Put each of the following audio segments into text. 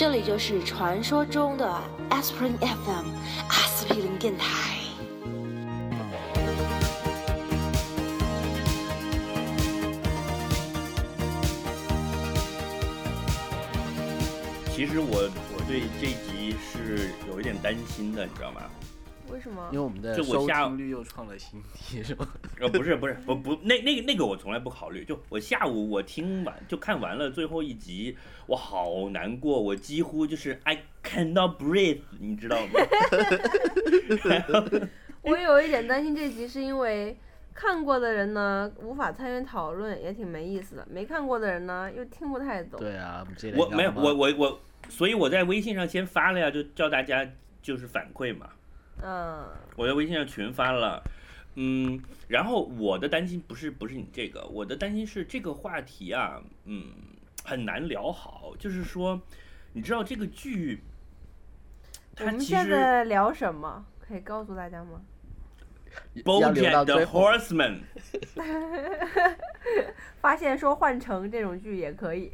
这里就是传说中的 Aspirin FM 阿司匹林电台。其实我我对这集是有一点担心的，你知道吗？为什么因为？我们的就我下收听率又创了新低，是吧？呃，不是不是，不不，那那个那个我从来不考虑。就我下午我听完就看完了最后一集，我好难过，我几乎就是 I cannot breathe，你知道吗？我有一点担心这集，是因为看过的人呢无法参与讨论，也挺没意思的；没看过的人呢又听不太懂。对啊，我没有我我我，所以我在微信上先发了呀，就叫大家就是反馈嘛。嗯，我在微信上群发了，嗯，然后我的担心不是不是你这个，我的担心是这个话题啊，嗯，很难聊好。就是说，你知道这个剧，我们现在聊什么？可以告诉大家吗？BoJack the。Horseman，发现说换成这种剧也可以。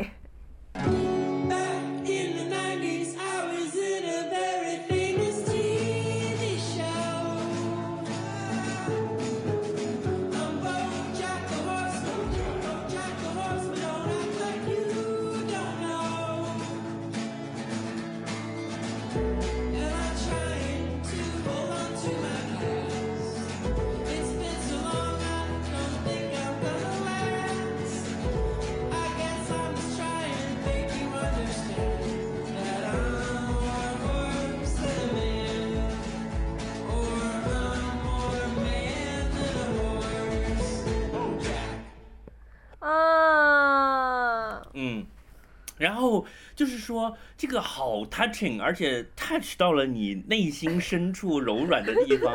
就是说这个好 touching，而且 touch 到了你内心深处柔软的地方，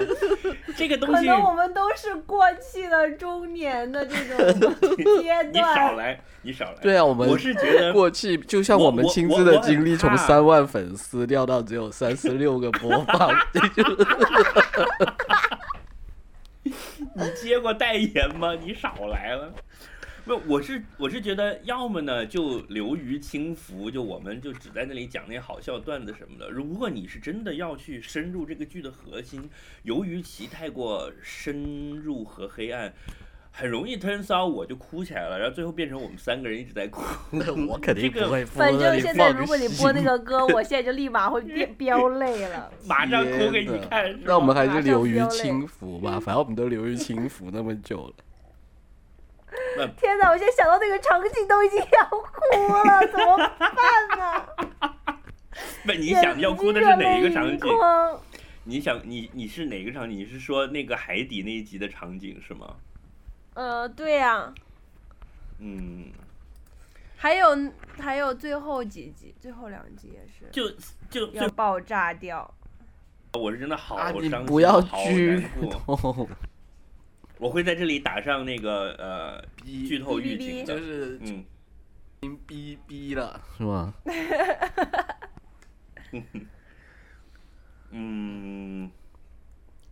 这个东西可能我们都是过气的中年的这种 阶段你少。来，你少来。对啊，我们我是觉得过去就像我我们亲自的经历，从三万粉丝掉到只有三十六个播放，你接过代言吗？你少来了。不，我是我是觉得，要么呢就流于轻浮，就我们就只在那里讲那些好笑段子什么的。如果你是真的要去深入这个剧的核心，由于其太过深入和黑暗，很容易 turns out 我就哭起来了，然后最后变成我们三个人一直在哭。那我肯定不会播反正现在如果你播那个 歌，我现在就立马会变飙泪了。马上哭给你看。那我们还是流于轻浮吧，反正我们都流于轻浮那么久了。天哪，我现在想到那个场景都已经要哭了，怎么办呢？不，你想要哭的是哪一个场景你想你你是哪个场景？你是说那个海底那一集的场景是吗？呃，对呀、嗯，还有还有最后几集，最后两集也是就就就要爆炸掉。我是真的好啊，伤心，你不要好剧难过。透，我会在这里打上那个呃逼剧透预警的，就是嗯，逼逼了，是吗？嗯，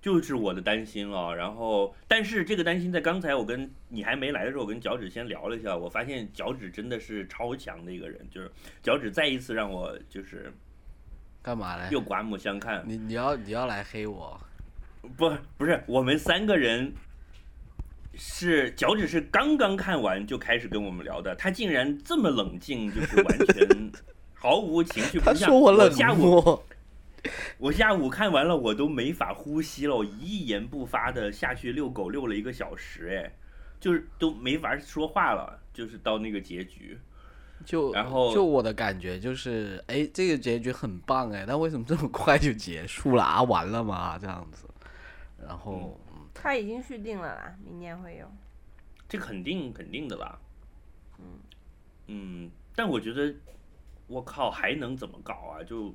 就是我的担心了。然后，但是这个担心在刚才我跟你还没来的时候，我跟脚趾先聊了一下，我发现脚趾真的是超强的一个人，就是脚趾再一次让我就是干嘛嘞？又刮目相看。你你要你要来黑我？不不是，我们三个人是脚趾是刚刚看完就开始跟我们聊的，他竟然这么冷静，就是完全 毫无情绪。他不像说我冷下午漠，我下午看完了，我都没法呼吸了，我一言不发的下去遛狗，遛了一个小时，哎，就是都没法说话了，就是到那个结局。就然后就我的感觉就是，哎，这个结局很棒哎，但为什么这么快就结束了啊？完了吗？这样子，然后、嗯它已经续订了啦，明年会有。这肯定肯定的啦。嗯嗯但我觉得，我靠，还能怎么搞啊？就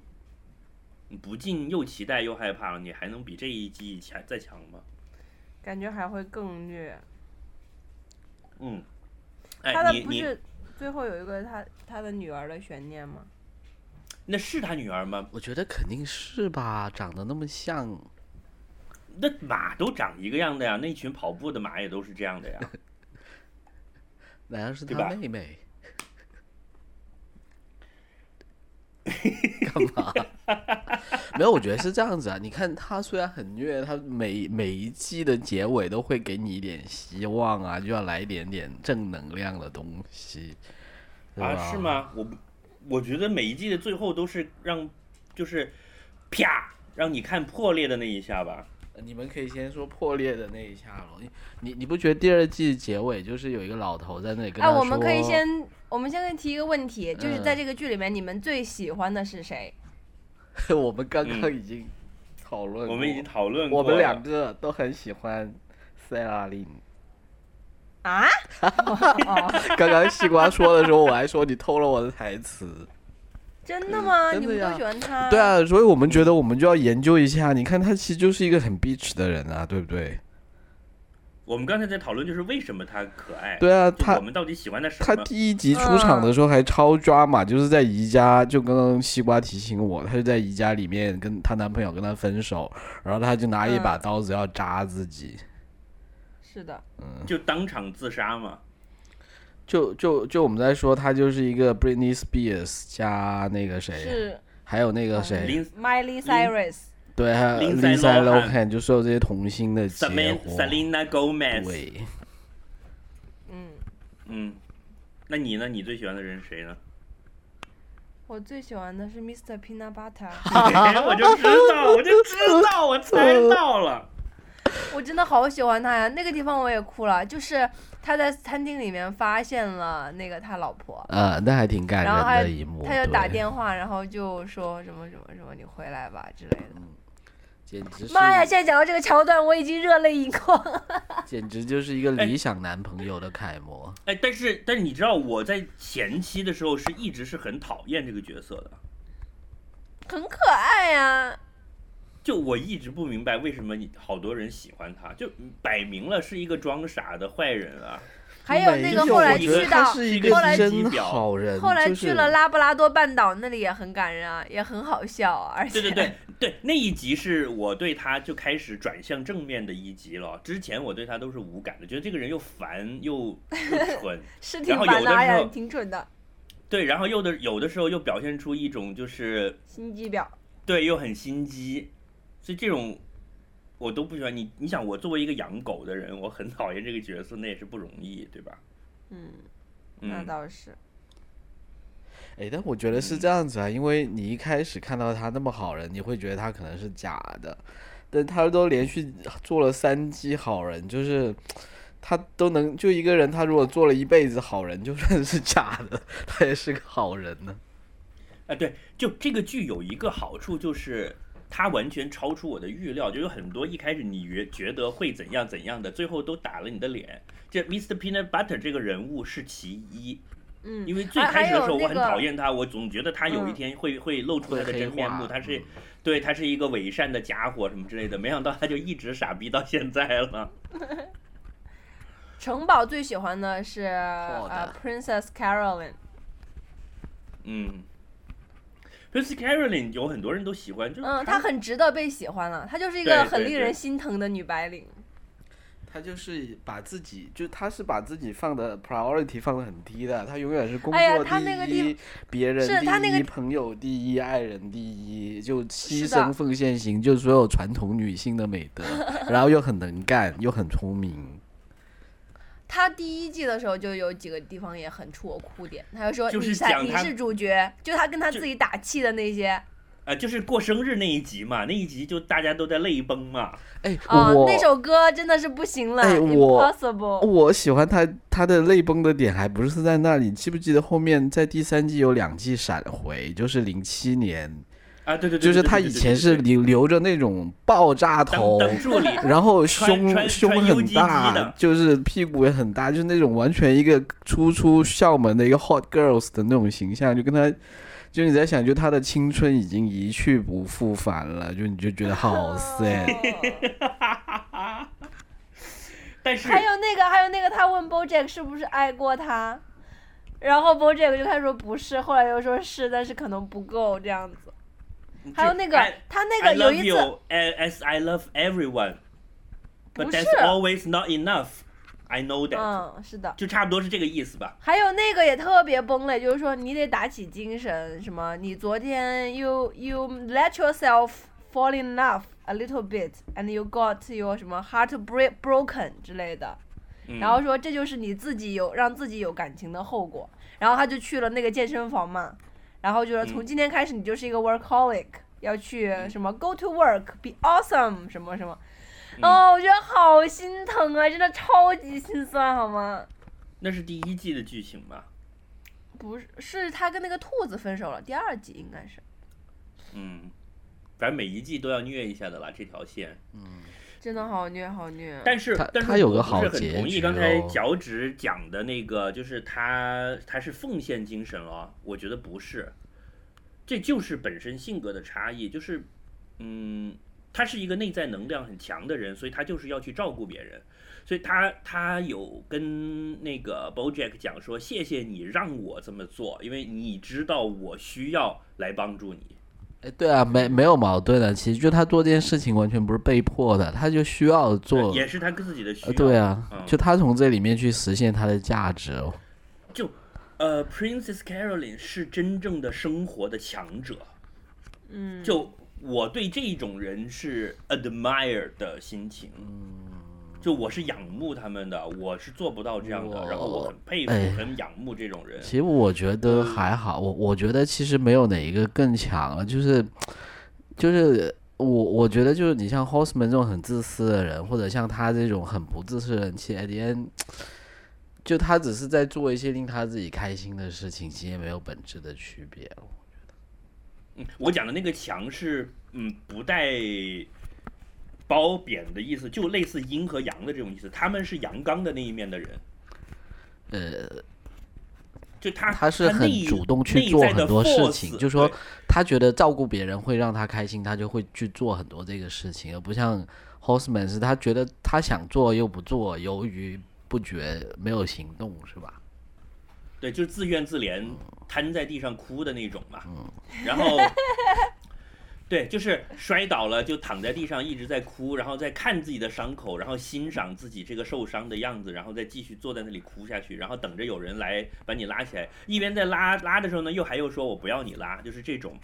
你不禁又期待又害怕了，你还能比这一季强再强吗？感觉还会更虐。嗯，他的不是最后有一个他他的女儿的悬念吗？那是他女儿吗？我觉得肯定是吧，长得那么像，那马都长一个样的呀，那群跑步的马也都是这样的呀。难道是他妹妹？干嘛？没有，我觉得是这样子啊。你看他虽然很虐，他每每一季的结尾都会给你一点希望啊，就要来一点点正能量的东西，啊，是？吗？我不，我觉得每一季的最后都是让，就是啪，让你看破裂的那一下吧。你们可以先说破裂的那一下咯。你你你不觉得第二季结尾就是有一个老头在那里跟他哎，说？我们可以先，我们现在提一个问题，就是嗯在这个剧里面，你们最喜欢的是谁？我们刚刚嗯已经讨论过，我们已经讨论过，我们两个都很喜欢 Sarah Lynn。啊？哦，刚刚西瓜说的时候，我还说你偷了我的台词。真的吗？真的你们都喜欢他？对，啊，所以我们觉得我们就要研究一下。你看他其实就是一个很 bitch 的人啊，对不对？我们刚才在讨论就是为什么他可爱，对啊，他我们到底喜欢他什么？他第一集出场的时候还超抓马，就是在宜家，就刚刚西瓜提醒我，他就在宜家里面跟她男朋友跟她分手，然后他就拿一把嗯刀子要扎自己，是的，嗯就当场自杀嘛。就就就我们在说，他就是一个 Britney Spears 加那个谁，还有那个谁，Miley Cyrus，对，还有林赛·罗韩，就受这些童星的结果。Selena Gomez，嗯嗯，那你呢？你最喜欢的人是谁呢？我最喜欢的是 Mr. Peanut Butter。哈哈，我就知道，我就知道，我猜到了。我真的好喜欢他呀！那个地方我也哭了，就是他在餐厅里面发现了那个他老婆，啊，那还挺感人的一幕。他就打电话，然后就说什么什么什么你回来吧之类的。简直是妈呀！现在讲到这个桥段，我已经热泪盈眶。简直就是一个哎理想男朋友的楷模。哎，但是但是你知道我在前期的时候是一直是很讨厌这个角色的，很可爱呀、就我一直不明白为什么你好多人喜欢他，就摆明了是一个装傻的坏人啊。还有那个后来去到是一个后来真后来去了拉布拉多半岛，那里也很感人啊，也很好笑啊，而且对对对对，那一集是我对他就开始转向正面的一集了。之前我对他都是无感的，觉得这个人又烦又又蠢，是然后挺烦的，哎呀有的时候，挺蠢的，对，然后有的有的时候又表现出一种就是心机婊。对又很心机，所以这种我都不喜欢。你你想，我作为一个养狗的人，我很讨厌这个角色，那也是不容易，对吧？嗯，那嗯，倒是。哎，但我觉得是这样子啊，因为你一开始看到他那么好人，你会觉得他可能是假的，但他都连续做了三季好人，就是他都能就一个人，他如果做了一辈子好人，就算是假的，他也是个好人呢。啊，对，就这个剧有一个好处就是。它完全超出我的预料，就有很多一开始你觉觉得会怎样怎样的，最后都打了你的脸。这 Mr. Peanut Butter 这个人物是其一，嗯，因为最开始的时候我很讨厌他，我总觉得他有一嗯天会会露出他的真面目，他是嗯对他是一个伪善的家伙什么之类的，没想到他就一直傻逼到现在了。城堡最喜欢的是呃 Princess Caroline，嗯 e Caroline 有很多人都喜欢，就是嗯，她很值得被喜欢了，她就是一个很令人心疼的女白领。她就是把自己，就她是把自己放的 priority 放的很低的，她永远是工作他那个第一，别人是他那个第一，朋友第一，爱人第一，就牺牲奉献型，就所有传统女性的美德，然后又很能干，又很聪明。她第一季的时候就有几个地方也很出我哭点，他就说就是你才你是主角，就他跟他自己打气的那些呃，就是过生日那一集嘛，那一集就大家都在泪崩嘛。哎，啊、我那首歌真的是不行了、哎 i 我 m p o s s i b l e 我喜欢他，他的泪崩的点还不是在那里，记不记得后面在第三季有两季闪回，就是零七年，啊，对对对，就是他以前是留留着那种爆炸头，然后胸胸很大，就是屁股也很大，就是那种完全一个初出校门的一个 hot girls 的那种形象，就跟他，就你在想，就他的青春已经一去不复返了，就你就觉得好 sad。但是还有那个，还有那个，他问 BoJack 是不是爱过他，然后 BoJack 就开始说不是，后来又说是，但是可能不够这样子。还有那个他那个有一次 as I love everyone, 不 but 是 that's always not enough. I know that，、嗯，是的。就差不多是这个意思吧。还有那个也特别崩溃，就是说你得打起精神，什么你昨天 you you let yourself fall in love a little bit and you got your 什么 heart break broken 之类的，嗯、然后说这就是你自己有让自己有感情的后果，然后他就去了那个健身房嘛，然后就说从嗯今天开始你就是一个 workaholic，要去什么 go to work be awesome 什么什么，嗯哦，我觉得好心疼啊，真的超级心酸好吗？那是第一季的剧情吧？不是，是他跟那个兔子分手了，第二季应该是。嗯，反正每一季都要虐一下的啦，这条线。真的好虐，好虐。但是，但是他有个我不是很好结局同意刚才哦脚趾讲的那个，就是他他是奉献精神了，我觉得不是，这就是本身性格的差异，就是嗯，他是一个内在能量很强的人，所以他就是要去照顾别人，所以他他有跟那个 BoJack 讲说，谢谢你让我这么做，因为你知道我需要来帮助你。哎，对啊，没没有矛盾的，其实就他做这件事情完全不是被迫的，他就需要做。也是他自己的需呃，要。对啊，嗯就他从这里面去实现他的价值哦。就呃，Princess Caroline 是真正的生活的强者。嗯，就我对这种人是 admire 的心情，就我是仰慕他们的，我是做不到这样的，然后我很佩服、哎很仰慕这种人。其实我觉得还好，我我觉得其实没有哪一个更强了，就是就是我我觉得就是你像 Horseman 这种很自私的人，或者像他这种很不自私的人，其实 end，就他只是在做一些令他自己开心的事情，其实也没有本质的区别。嗯，我讲的那个强是嗯不带褒贬的意思，就类似阴和阳的这种意思。他们是阳刚的那一面的人，呃，就他他是很主动去做很多事情，就说他觉得照顾别人会让他开心，他就会去做很多这个事情，而不像 Horseman 是他觉得他想做又不做，犹豫不决，没有行动，是吧？对，就是自怨自怜，嗯瘫在地上哭的那种嘛。嗯然后，对，就是摔倒了就躺在地上一直在哭，然后再看自己的伤口，然后欣赏自己这个受伤的样子，然后再继续坐在那里哭下去，然后等着有人来把你拉起来。一边在拉拉的时候呢，又还又说我不要你拉，就是这种。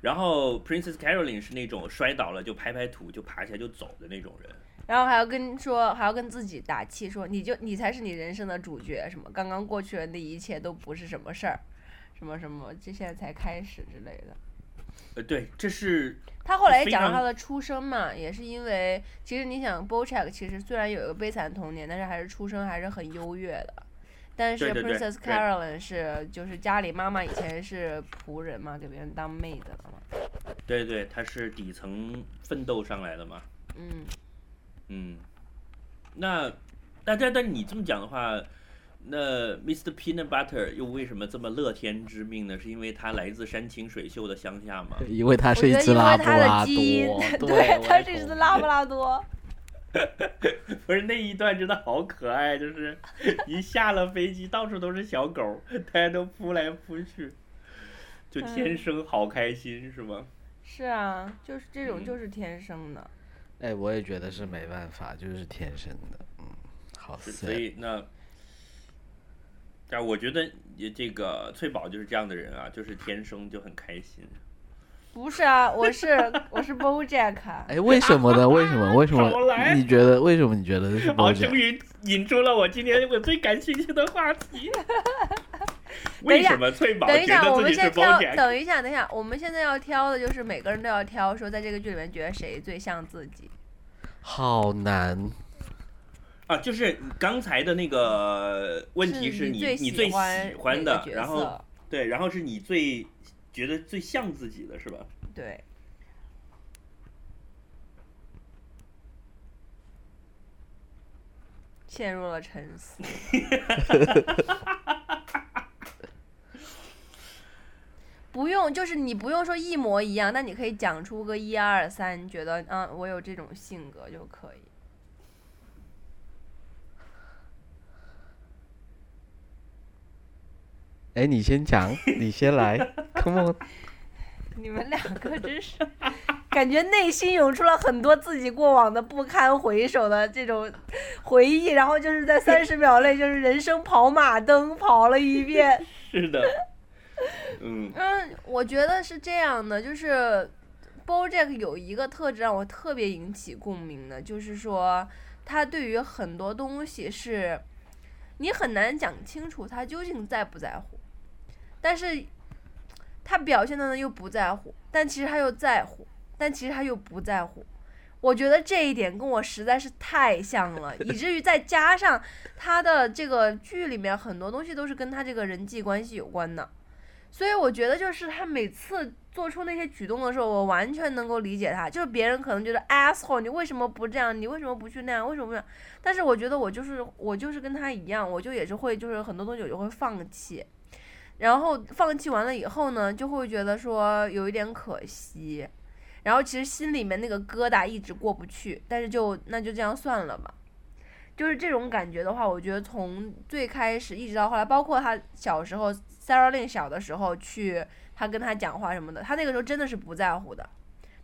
然后 Princess Caroline 是那种摔倒了就拍拍土就爬起来就走的那种人。然后还要跟说，还要跟自己打气，说你就你才是你人生的主角，什么刚刚过去的那一切都不是什么事儿，什么什么，这现在才开始之类的。呃，对，这是他后来也讲了他的出生嘛，也是因为其实你想 BoJack 其实虽然有一个悲惨童年，但是还是出生还是很优越的。但是 Princess Caroline 是就是家里妈妈以前是仆人嘛，给别人当 maid 的嘛。对对，她是底层奋斗上来的嘛。嗯，嗯，那但但但你这么讲的话，那 Mr. Peanut Butter 又为什么这么乐天知命呢？是因为他来自山清水秀的乡下吗？因为它是一只拉布拉多，，对，我他是一只拉布拉多。不是那一段真的好可爱，就是一下了飞机，到处都是小狗，大家都扑来扑去，就天生好开心，是吗？是啊，就是这种嗯就是天生的。哎，我也觉得是没办法，就是天生的，嗯，好所以那，但我觉得也这个翠宝就是这样的人啊，就是天生就很开心。不是啊，我是我是 BoJack 啊。哎，为什么呢？为什么？为什么？你觉得为什么？你觉得是好，BoJack？终于引出了我今天我最感兴趣的话题。为什么翠宝觉等一下，我得自己是们先挑。BoJack？等一下，等一下，我们现在要挑的就是每个人都要挑，说在这个剧里面觉得谁最像自己。好难。啊，就是刚才的那个问题是你最你最喜欢欢的，然后色对，然后是你最觉得最像自己的是吧？对，陷入了沉思。不用，就是你不用说一模一样，那你可以讲出个一二三，你觉得嗯，我有这种性格就可以。哎，你先讲，你先来，Come on。你们两个真是感觉内心涌出了很多自己过往的不堪回首的这种回忆，然后就是在三十秒内就是人生跑马灯跑了一遍。是的，嗯嗯，我觉得是这样的，就是 BoJack 有一个特质让我特别引起共鸣的，就是说他对于很多东西是你很难讲清楚他究竟在不在乎，但是他表现的呢又不在乎，但其实他又在乎，但其实他又不在乎。我觉得这一点跟我实在是太像了，以至于再加上他的这个剧里面很多东西都是跟他这个人际关系有关的，所以我觉得就是他每次做出那些举动的时候，我完全能够理解他。就是别人可能觉得 asshole，你为什么不这样？你为什么不去那样？为什么不这样？但是我觉得我就是我就是跟他一样，我就也是会就是很多东西我就会放弃，然后放弃完了以后呢，就会觉得说有一点可惜，然后其实心里面那个疙瘩一直过不去，但是就那就这样算了吧。就是这种感觉的话，我觉得从最开始一直到后来，包括他小时候，Sarah Lynn 小的时候去他跟他讲话什么的，他那个时候真的是不在乎的，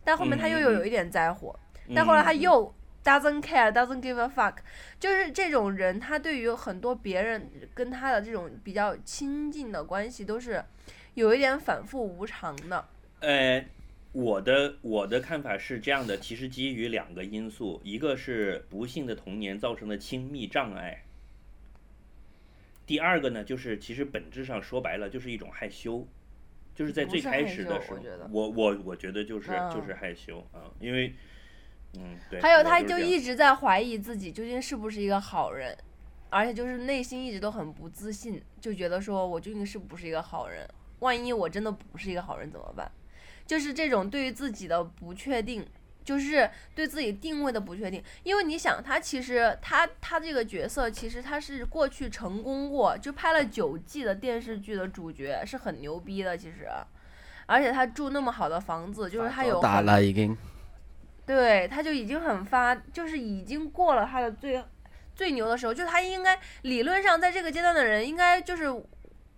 但后面他又有一点在乎，但后来他嗯。又 doesn't care doesn't give a fuck，就是这种人，他对于很多别人跟他的这种比较亲近的关系都是有一点反复无常的。呃，我的我的看法是这样的，其实基于两个因素，一个是不幸的童年造成的亲密障碍，第二个呢，就是其实本质上说白了就是一种害羞，就是在最开始的时候我，我我我觉得就是嗯。就是害羞啊，因为嗯对，还有，他就一直在怀疑自己究竟是不是一个好人，而且就是内心一直都很不自信，就觉得说我究竟是不是一个好人？万一我真的不是一个好人怎么办？就是这种对于自己的不确定，就是对自己定位的不确定。因为你想，他其实他他这个角色其实他是过去成功过，就拍了九季的电视剧的主角，是很牛逼的。其实，而且他住那么好的房子，就是他有打很了已经，对，他就已经很发，就是已经过了他的最最牛的时候，就他应该理论上在这个阶段的人，应该就是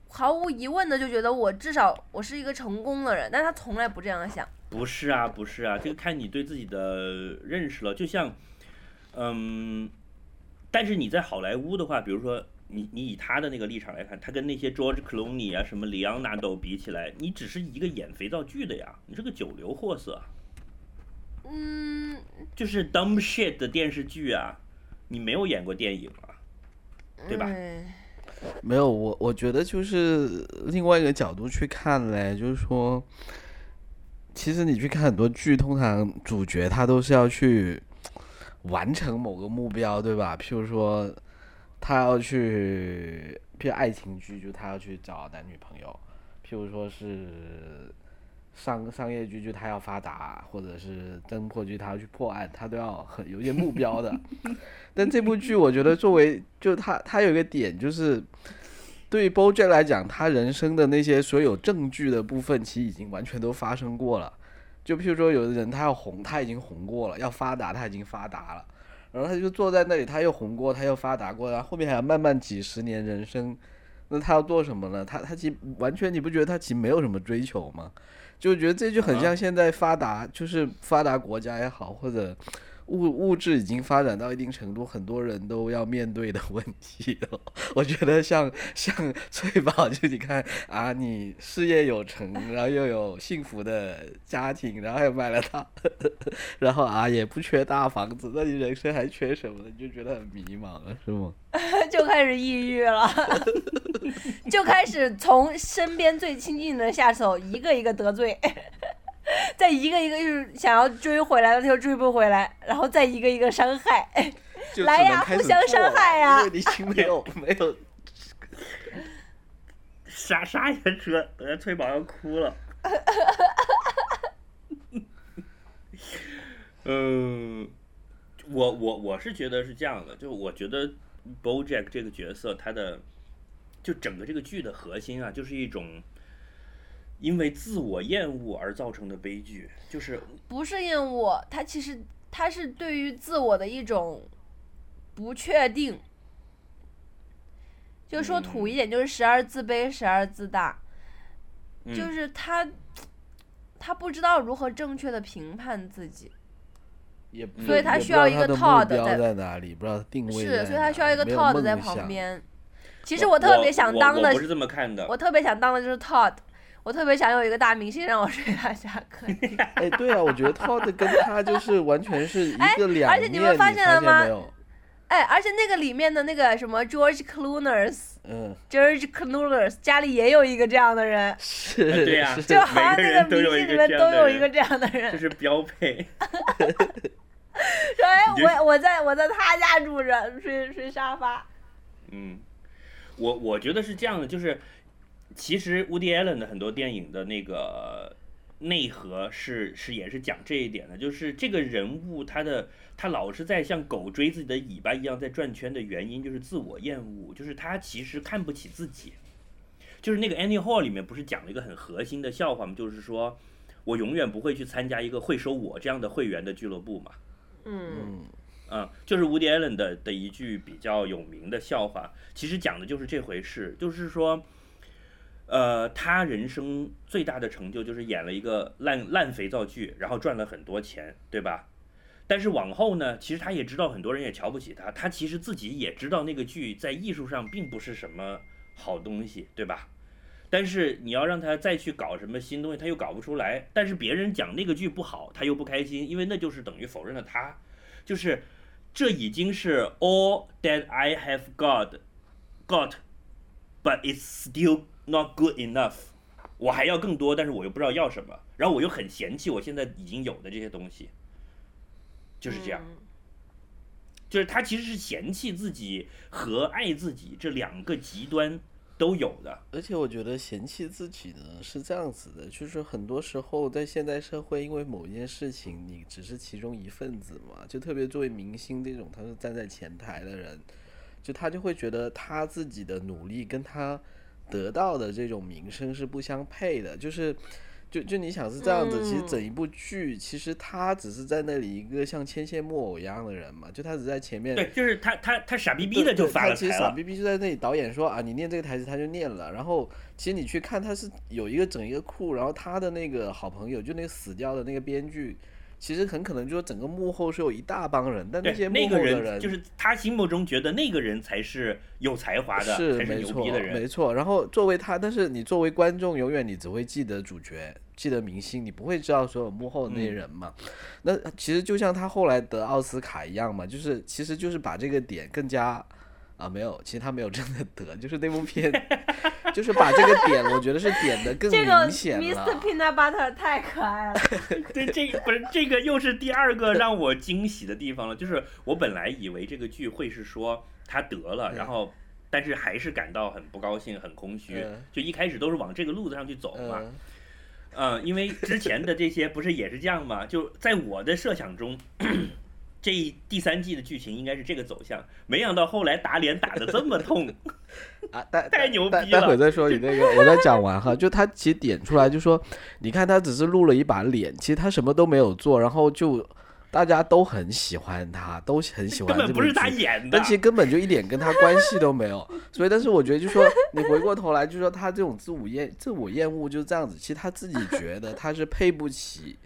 毫无疑问的就觉得我至少我是一个成功的人，但他从来不这样想。不是啊，不是啊，这个看你对自己的认识了。就像，嗯，但是你在好莱坞的话，比如说你你以他的那个立场来看，他跟那些 George Clooney 啊、什么里昂纳多比起来，你只是一个演肥皂剧的呀，你是个九流货色，嗯，就是 dumb shit 的电视剧啊，你没有演过电影啊，对吧？嗯没有我，我觉得就是另外一个角度去看嘞，就是说，其实你去看很多剧，通常主角他都是要去完成某个目标，对吧？譬如说，他要去，譬如爱情剧，就他要去找男女朋友；譬如说是商商业剧，就他要发达，或者是侦破剧，他要去破案，他都要很有一点目标的。但这部剧，我觉得作为就他他有一个点就是，对于 BoJack 来讲，他人生的那些所有证据的部分，其实已经完全都发生过了。就譬如说，有的人他要红，他已经红过了；要发达，他已经发达了。然后他就坐在那里，他又红过，他又发达过，然后后面还要慢慢几十年人生，那他要做什么呢？他他其实完全，你不觉得他其实没有什么追求吗？就觉得这就很像现在发达，就是发达国家也好，或者物物质已经发展到一定程度，很多人都要面对的问题了。我觉得像像翠宝，就你看啊，你事业有成，然后又有幸福的家庭，然后还买了套，然后啊也不缺大房子，那你人生还缺什么呢？你就觉得很迷茫了，是吗？就开始抑郁了，就开始从身边最亲近的下手一个一个得罪，再一个一个就是想要追回来的，他又追不回来，然后再一个一个伤害。就来呀互相伤害呀因为你已经没有没有啥啥也扯，呃，翠宝要哭了。嗯，我我我是觉得是这样的，就我觉得 BoJack 这个角色，他的就整个这个剧的核心啊，就是一种因为自我厌恶而造成的悲剧，就是不是厌恶，他其实他是对于自我的一种不确定。就说土一点，就是时而自卑，时而自大。嗯就是他他不知道如何正确的评判自己，也所以他需要一个 Todd 在在哪里，不知道定位是，所以他需要一个 Todd 在。旁边。其实我特别想当的我我不是这么看的。我特别想当的就是 Todd，我特别想有一个大明星让我睡他家客厅。哎，对啊，我觉得 Todd 跟他就是完全是一哎个两而且你，们发现了吗？哎，而且那个里面的那个什么 George Clooney，George 嗯，Clooney 家里也有一个这样的人，是，呃对呀是就好像那个那人都有一明星里个这样的面都有一个这样的人这人。是标配。说哎，我我在我在他家住着，睡睡沙发。嗯，我我觉得是这样的，就是其实 Woody Allen 的很多电影的那个内核是是也是讲这一点的，就是这个人物他的他老是在像狗追自己的尾巴一样在转圈的原因就是自我厌恶，就是他其实看不起自己。就是那个 Annie Hall 里面不是讲了一个很核心的笑话吗？就是说我永远不会去参加一个会收我这样的会员的俱乐部嘛。嗯，嗯，嗯，就是 Woody Allen 的的一句比较有名的笑话，其实讲的就是这回事，就是说，呃，他人生最大的成就就是演了一个烂烂肥皂剧，然后赚了很多钱，对吧？但是往后呢，其实他也知道很多人也瞧不起他，他其实自己也知道那个剧在艺术上并不是什么好东西，对吧？但是你要让他再去搞什么新东西，他又搞不出来。但是别人讲那个剧不好，他又不开心，因为那就是等于否认了他。就是这已经是 all that I have got got, but it's still not good enough。我还要更多，但是我又不知道要什么，然后我又很嫌弃我现在已经有的这些东西，就是这样。嗯就是他其实是嫌弃自己和爱自己这两个极端都有的。而且我觉得嫌弃自己呢是这样子的，就是很多时候在现代社会，因为某一件事情你只是其中一份子嘛，就特别作为明星这种，他是站在前台的人，就他就会觉得他自己的努力跟他得到的这种名声是不相配的，就是。就就你想是这样子，其实嗯整一部剧，其实他只是在那里一个像牵线木偶一样的人嘛，就他只在前面对，就是他他他傻逼逼的就发了。其实傻逼逼就在那里，导演说啊，你念这个台词，他就念了。然后其实你去看，他是有一个整一个库，然后他的那个好朋友，就那个死掉的那个编剧，其实很可能就是整个幕后是有一大帮人，但那些幕后的人就是他心目中觉得那个人才是有才华的，才是没错牛逼的人。没错。然后作为他，但是你作为观众，永远你只会记得主角，记得明星，你不会知道所有幕后的那些嗯人嘛。那其实就像他后来得奥斯卡一样嘛，就是其实就是把这个点更加。啊，没有，其实他没有真的得，就是那部片，就是把这个点，我觉得是点的更这个明显 Mr. 了。Peanut Butter 太可爱了。对，这个不是这个又是第二个让我惊喜的地方了，就是我本来以为这个剧会是说他得了，然后但是还是感到很不高兴、很空虚嗯，就一开始都是往这个路子上去走嘛。嗯，嗯，因为之前的这些不是也是这样吗？就在我的设想中，这第三季的剧情应该是这个走向，没想到后来打脸打的这么痛。啊，待 太待牛逼了待待会再说你那个，我再讲完哈。就他其实点出来，就说你看他只是露了一把脸，其实他什么都没有做，然后就大家都很喜欢他，都很喜欢根本不是他剧演的但，其实根本就一点跟他关系都没有。所以，但是我觉得，就说你回过头来，就说他这种自我厌、自我厌恶就是这样子。其实他自己觉得他是配不起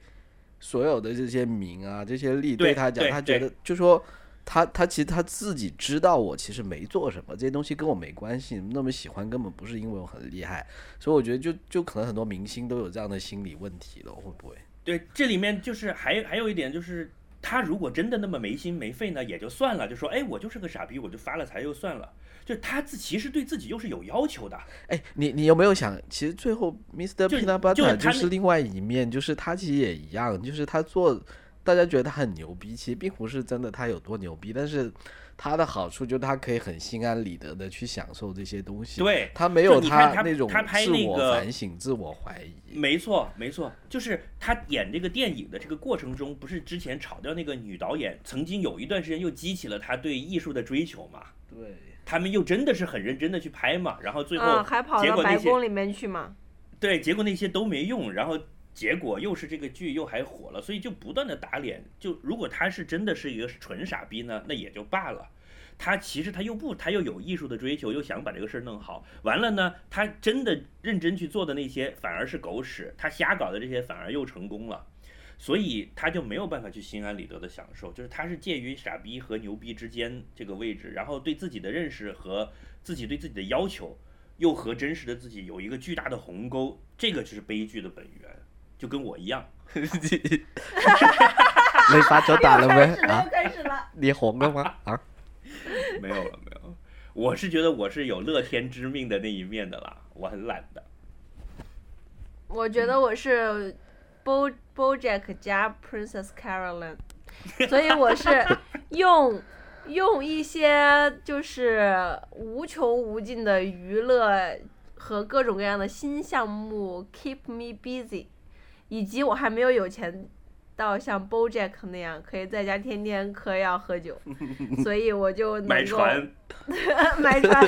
所有的这些名啊、这些利，对他讲，他觉得就说。他他其实他自己知道我其实没做什么，这些东西跟我没关系。那么喜欢，根本不是因为我很厉害，所以我觉得就就可能很多明星都有这样的心理问题了，会不会？对，这里面就是还还有一点就是。他如果真的那么没心没肺呢，也就算了，就说哎，我就是个傻逼，我就发了财就算了。就他自其实对自己又是有要求的，哎，你你有没有想，其实最后 Mr. 就 Peanut 就是 Butter 就是另外一面，就是他其实也一样，就是他做，大家觉得他很牛逼，其实并不是真的他有多牛逼，但是他的好处就是他可以很心安理得的去享受这些东西，对他没有他那种自我那个反省、自我怀疑。没错，没错，就是他演这个电影的这个过程中，不是之前炒掉那个女导演，曾经有一段时间又激起了他对艺术的追求嘛，对，他们又真的是很认真的去拍嘛，然后最后嗯，还跑到结果那些白宫里面去嘛。对，结果那些都没用，然后结果又是这个剧又还火了，所以就不断的打脸。就如果他是真的是一个纯傻逼呢，那也就罢了。他其实他又不，他又有艺术的追求，又想把这个事儿弄好。完了呢，他真的认真去做的那些反而是狗屎，他瞎搞的这些反而又成功了。所以他就没有办法去心安理得的享受，就是他是介于傻逼和牛逼之间这个位置，然后对自己的认识和自己对自己的要求，又和真实的自己有一个巨大的鸿沟，这个就是悲剧的本源，就跟我一样。没发球打了没啊。你红了吗？啊？没有了，没有。我是觉得我是有乐天知命的那一面的啦，我很懒的。我觉得我是 Bo BoJack 加 Princess Caroline，所以我是用用一些就是无穷无尽的娱乐和各种各样的新项目 keep me busy，以及我还没有有钱到像 BoJack 那样可以在家天天嗑药喝酒，所以我就能够买船，买船。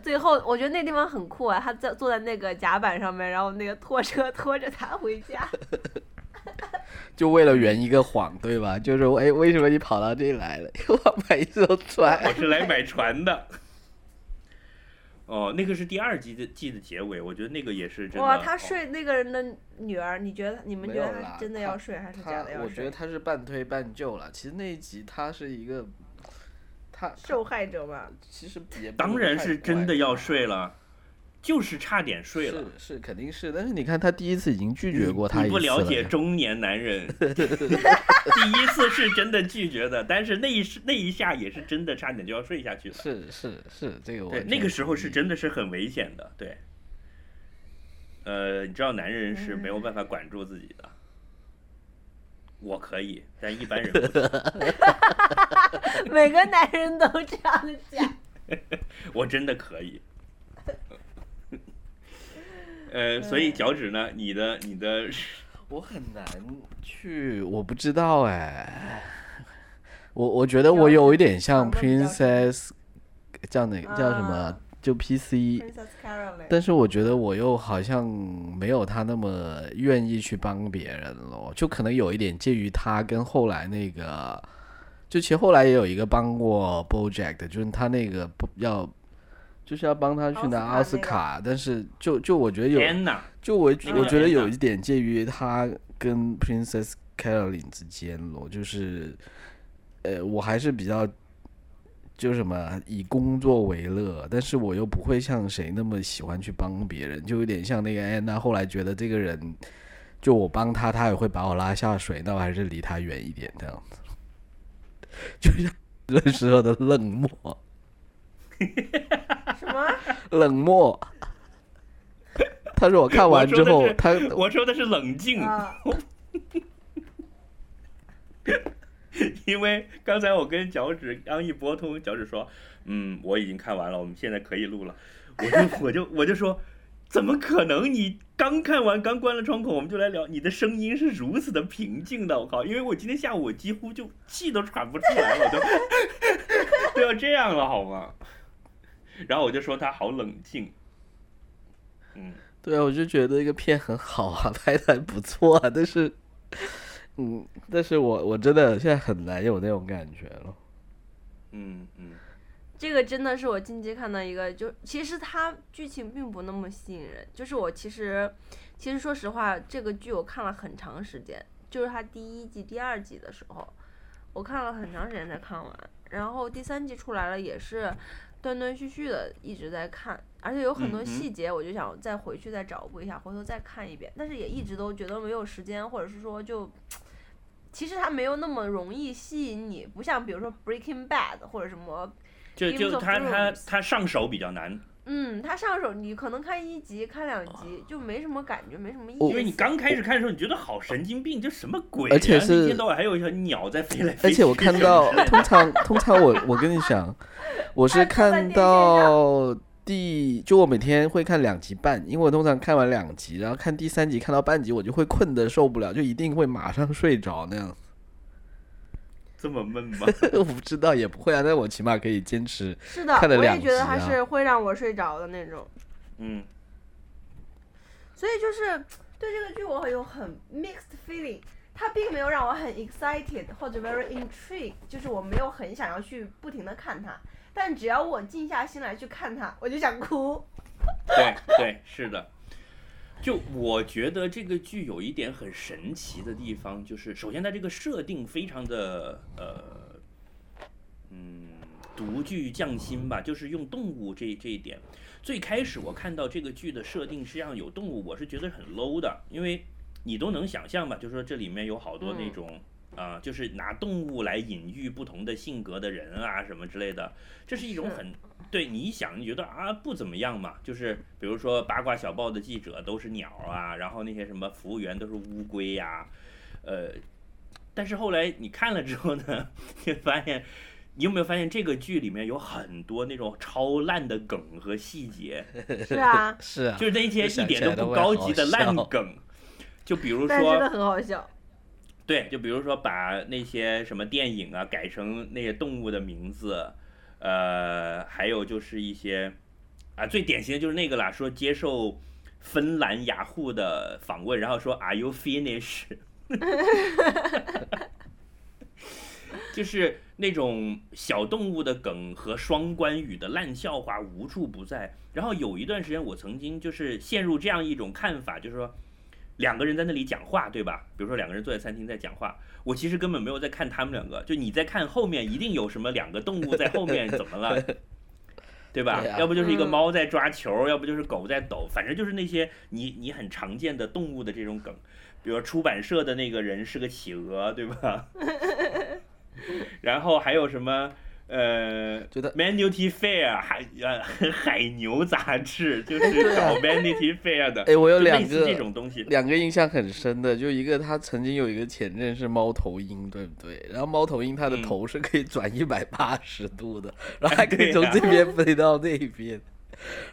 最后，我觉得那地方很酷啊！他在坐在那个甲板上面，然后那个拖车拖着他回家。就为了圆一个谎，对吧？就是哎，为什么你跑到这里来了？我买一艘船我。是来买船的。哦，那个是第二季的季的结尾，我觉得那个也是真的。哇，他哦睡那个人的女儿，你觉得你们觉得他真的要睡还是假他的要睡？我觉得他是半推半就了。其实那一集他是一个，他 受害者嘛。其实也当然是真的要睡了，就是差点睡了。是是肯定是，但是你看他第一次已经拒绝过他一你不了解中年男人，第一次是真的拒绝的，但是那一那一下也是真的差点就要睡下去了。是是是，这个我对，那个时候是真的是很危险的，对。呃，你知道男人是没有办法管住自己的，我可以，但一般人不行。每个男人都这样讲。我真的可以。呃，所以脚趾呢？你的你的我很难去，我不知道哎。我我觉得我有一点像 Princess，叫哪个叫什么啊？就 PC，但是我觉得我又好像没有他那么愿意去帮别人咯，就可能有一点介于他跟后来那个，就其实后来也有一个帮过 BoJack 的，就是他那个不要，就是要帮他去拿奥奥斯斯卡，但是就就我觉得有，就我我觉得有一点介于他跟 Princess Caroline 之间咯，就是，呃，我还是比较。就什么以工作为乐，但是我又不会像谁那么喜欢去帮别人，就有点像那个安娜后来觉得这个人，就我帮他，他也会把我拉下水，那我还是离他远一点这样子，就像那时候的冷漠，什么？冷漠。他说我看完之后我说的是，他我说的是冷静，啊，因为刚才我跟脚趾刚一拨通，脚趾说：“嗯，我已经看完了，我们现在可以录了。”我就我就我就说：“怎么可能？你刚看完，刚关了窗口，我们就来聊。你的声音是如此的平静的，我靠！因为我今天下午我几乎就气都喘不出来了，都 都要这样了，好吗？”然后我就说他好冷静，嗯，对啊，我就觉得这个片很好啊，拍的还不错啊，但是，嗯，但是我我真的现在很难有那种感觉了。嗯嗯，这个真的是我近期看到一个，就其实它剧情并不那么吸引人。就是我其实，其实说实话，这个剧我看了很长时间，就是它第一季、第二季的时候，我看了很长时间才看完。然后第三季出来了，也是断断续续的一直在看，而且有很多细节，我就想再回去再找补一下，回头再看一遍。但是也一直都觉得没有时间，或者是说就。其实它没有那么容易吸引你，不像比如说《Breaking Bad》或者什么就就他 Thrones 他上手比较难，嗯，他上手你可能看一集、看两集就没什么感觉，没什么意思。因为你刚开始看的时候，你觉得好神经病，这什么鬼、啊？而且是一天到晚还有一条鸟在飞来飞去。而且我看到，通常通常我我跟你讲，我是看到第，就我每天会看两集半，因为我通常看完两集，然后看第三集看到半集，我就会困得受不了，就一定会马上睡着那样。这么闷吗？我不知道也不会啊，但我起码可以坚持。是的，我也觉得它是会让我睡着的那种。嗯，所以就是对这个剧我有很 mixed feeling。它并没有让我很 excited 或者 very intrigued，就是我没有很想要去不停的看它。但只要我静下心来去看它，我就想哭。对对，是的。就我觉得这个剧有一点很神奇的地方，就是首先它这个设定非常的呃，嗯，独具匠心吧，就是用动物这这一点。最开始我看到这个剧的设定实际上有动物，我是觉得很 low 的，因为你都能想象吧，就是说这里面有好多那种啊、就是拿动物来隐喻不同的性格的人啊什么之类的，这是一种很对你一想，你觉得啊不怎么样嘛？就是比如说八卦小报的记者都是鸟啊，然后那些什么服务员都是乌龟呀、呃，但是后来你看了之后呢，你发现，你有没有发现这个剧里面有很多那种超烂的梗和细节，是啊，是啊，就是那些一点都不高级的烂梗，就比如说，但真的很好笑。对，就比如说把那些什么电影啊改成那些动物的名字，呃，还有就是一些啊，最典型的就是那个啦，说接受芬兰雅虎的访问，然后说 Are you finish？就是那种小动物的梗和双关语的烂笑话无处不在。然后有一段时间，我曾经就是陷入这样一种看法，就是说两个人在那里讲话，对吧？比如说两个人坐在餐厅在讲话，我其实根本没有在看他们两个，就你在看后面一定有什么两个动物在后面怎么了，对吧？要不就是一个嗯猫在抓球，要不就是狗在抖，反正就是那些你你很常见的动物的这种梗，比如出版社的那个人是个企鹅，对吧？然后还有什么？呃，觉得 Vanity Fair 海呃海牛杂志就是搞 Vanity Fair 的，哎，我有两个这种东西。两个印象很深的，就一个他曾经有一个前任是猫头鹰，对不对？然后猫头鹰它的嗯头是可以转一百八十度的，然后还可以从这边飞到那边。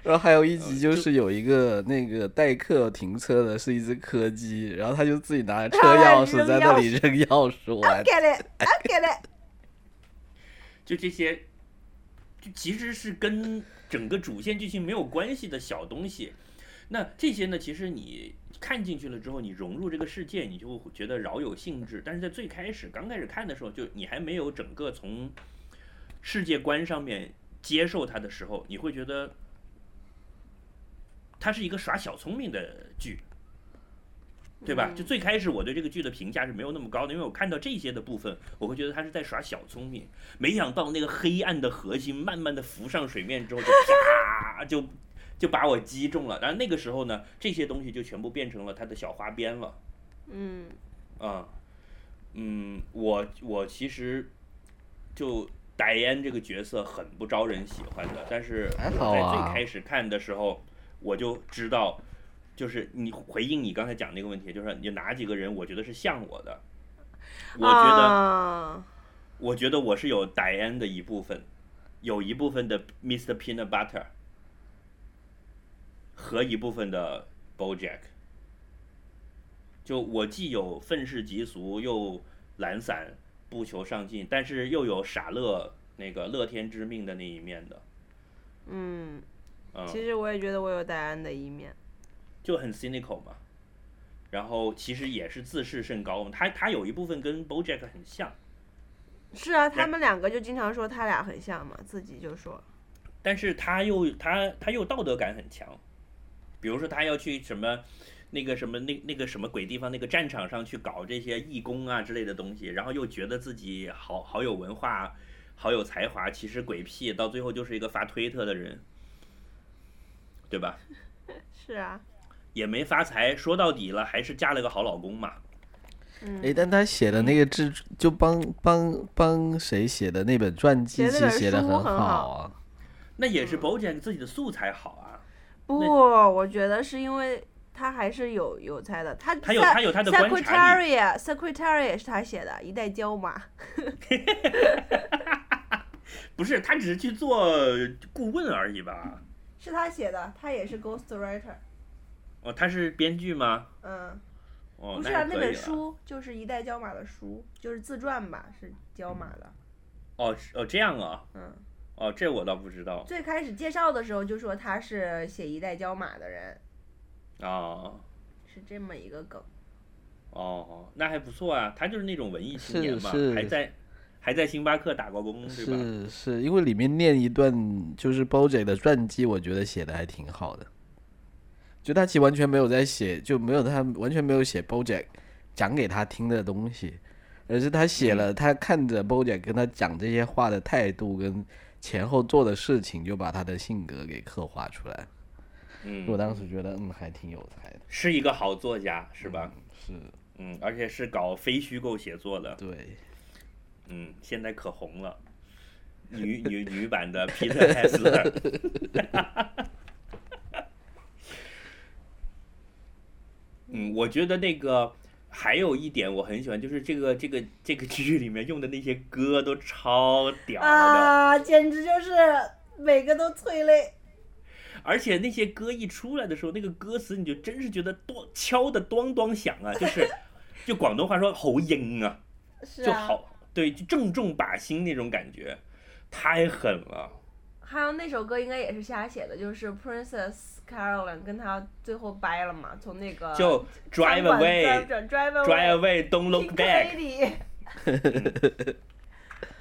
然后还有一集呃就是有一个那个代客停车的是一只柯基，然后他就自己拿着车钥匙在那里扔钥匙玩 I。get it, I get it。就这些，就其实是跟整个主线剧情没有关系的小东西。那这些呢，其实你看进去了之后，你融入这个世界，你就觉得饶有兴致。但是在最开始刚开始看的时候，就你还没有整个从世界观上面接受它的时候，你会觉得它是一个耍小聪明的剧。对吧？就最开始我对这个剧的评价是没有那么高的，因为我看到这些的部分，我会觉得他是在耍小聪明。没想到那个黑暗的核心慢慢的浮上水面之后，就啪就就把我击中了。然后那个时候呢，这些东西就全部变成了他的小花边了。嗯，啊，嗯，我我其实就戴安这个角色很不招人喜欢的，但是我在最开始看的时候，我就知道，就是你回应你刚才讲那个问题，就是有哪几个人我觉得是像我的，我觉得、啊、我觉得我是有戴安的一部分，有一部分的 Mr. Peanut Butter 和一部分的 BoJack。就我既有愤世嫉俗，又懒散不求上进，但是又有傻乐那个乐天知命的那一面的，嗯，嗯，其实我也觉得我有戴安的一面。就很 cynical 嘛。然后其实也是自视甚高嘛，他他有一部分跟 BoJack 很像，是啊，他们两个就经常说他俩很像嘛，自己就说。但是他又他他又道德感很强，比如说他要去什么那个什么那那个什么鬼地方那个战场上去搞这些义工啊之类的东西，然后又觉得自己好好有文化，好有才华，其实鬼屁，到最后就是一个发推特的人，对吧？是啊，也没发财，说到底了还是嫁了个好老公嘛。嗯，诶，但他写的那个制就帮帮帮谁写的那本传记，其实写的很好啊。那也是 BoJack 自己的素材好啊，不，我觉得是因为他还是有有才的，他他有他有他的观察力 Secretariat Secretariat 是他写的，一代椒嘛。不是他只是去做顾问而已吧？是他写的，他也是 Ghost Writer。哦，他是编剧吗？嗯，哦，不是啊，那本书就是一代焦马的书，就是自传吧，是焦马的。哦是哦这样啊，嗯，哦这我倒不知道最开始介绍的时候就说他是写一代焦马的人，哦。是这么一个梗。哦，那还不错啊，他就是那种文艺青年嘛，是还在还在星巴克打过工，对吧？是是，因为里面念一段就是 BoJack 的传记，我觉得写的还挺好的。就他其实完全没有在写，就没有他完全没有写 BoJack 讲给他听的东西，而是他写了他看着 BoJack 跟他讲这些话的态度跟前后做的事情，就把他的性格给刻画出来。嗯我嗯，当时觉得，嗯，还挺有才的。是一个好作家，是吧？是，嗯，而且是搞非虚构写作的，对，嗯，现在可红了，女女女版的皮特泰斯勒。嗯，我觉得那个还有一点我很喜欢，就是这个这个这个剧里面用的那些歌都超屌的，啊，简直就是每个都催泪。而且那些歌一出来的时候，那个歌词你就真是觉得咚敲的咚咚响啊，就是 就广东话说喉音啊，就好，对，就正中靶心那种感觉，太狠了。还有那首歌应该也是瞎写的，就是 Princess Caroline 跟他最后掰了嘛，从那个就 drive away，drive drive drive away，don't look Pink back。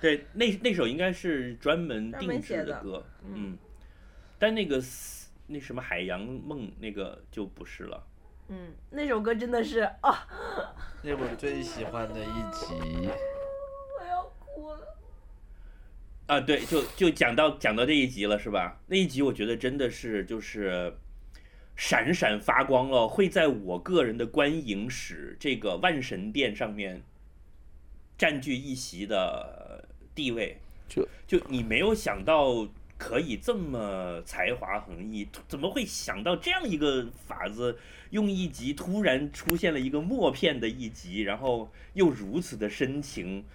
对，那那首应该是专门定制的歌，嗯，但那个那什么海洋梦那个就不是了。嗯，那首歌真的是啊，那我最喜欢的一集。我要哭了。啊，对，就就讲到讲到这一集了，是吧？那一集我觉得真的是就是闪闪发光了，会在我个人的观影史这个万神殿上面占据一席的地位。就就你没有想到可以这么才华横溢，怎么会想到这样一个法子，用一集突然出现了一个默片的一集，然后又如此的深情。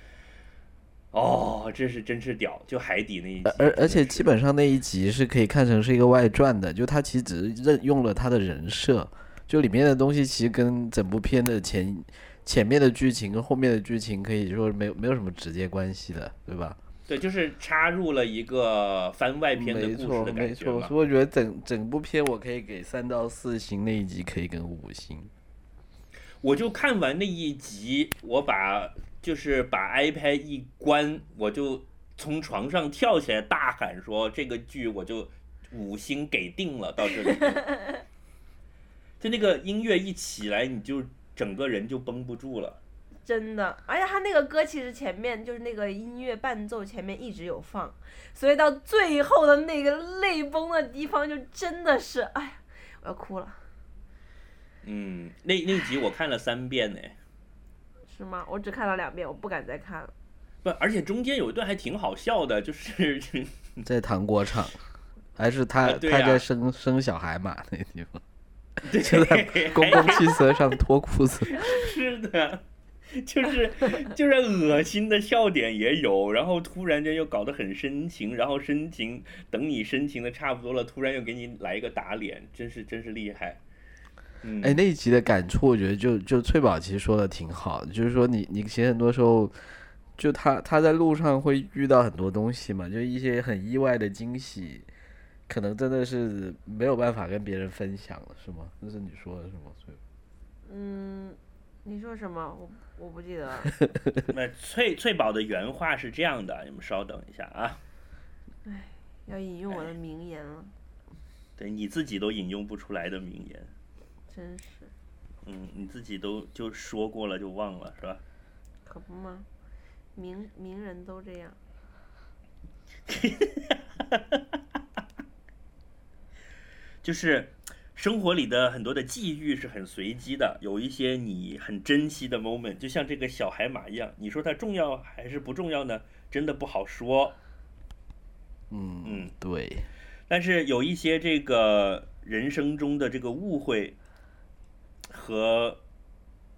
哦，这是真是屌！就海底那一集，而而且基本上那一集是可以看成是一个外传的，就他其实只是任用了他的人设，就里面的东西其实跟整部片的前前面的剧情跟后面的剧情可以说没有没有什么直接关系的，对吧？对，就是插入了一个番外篇的没故事错没错，的感觉。所以我觉得整整部片我可以给三到四星，那一集可以跟五星。我就看完那一集，我把就是把 iPad 一关，我就从床上跳起来大喊说：“这个剧我就五星给定了。”到这里，就那个音乐一起来，你就整个人就绷不住了。真的，而且他那个歌其实前面就是那个音乐伴奏前面一直有放，所以到最后的那个泪崩的地方，就真的是，哎呀，我要哭了，嗯，那那集我看了三遍呢，是吗？我只看了两遍，我不敢再看了。不，而且中间有一段还挺好笑的，就是 在糖果厂，还是他、啊啊他在生生小孩嘛那个地方，对，就在公共汽车上脱裤子。是的，就是就是恶心的笑点也有，然后突然间又搞得很深情，然后深情等你深情的差不多了，突然又给你来一个打脸，真是真是厉害。嗯，哎，那一集的感触，我觉得就就翠宝其实说的挺好的，就是说你你其实很多时候，就他他在路上会遇到很多东西嘛，就一些很意外的惊喜，可能真的是没有办法跟别人分享了，是吗？这是你说的是吗？翠嗯，你说什么？我我不记得了。那翠翠宝的原话是这样的，你们稍等一下啊，哎要引用我的名言了，对你自己都引用不出来的名言，真是，嗯，你自己都就说过了就忘了是吧？可不吗？名名人都这样。就是生活里的很多的际遇是很随机的，有一些你很珍惜的 moment，就像这个小海马一样，你说它重要还是不重要呢？真的不好说。嗯嗯，对，但是有一些这个人生中的这个误会和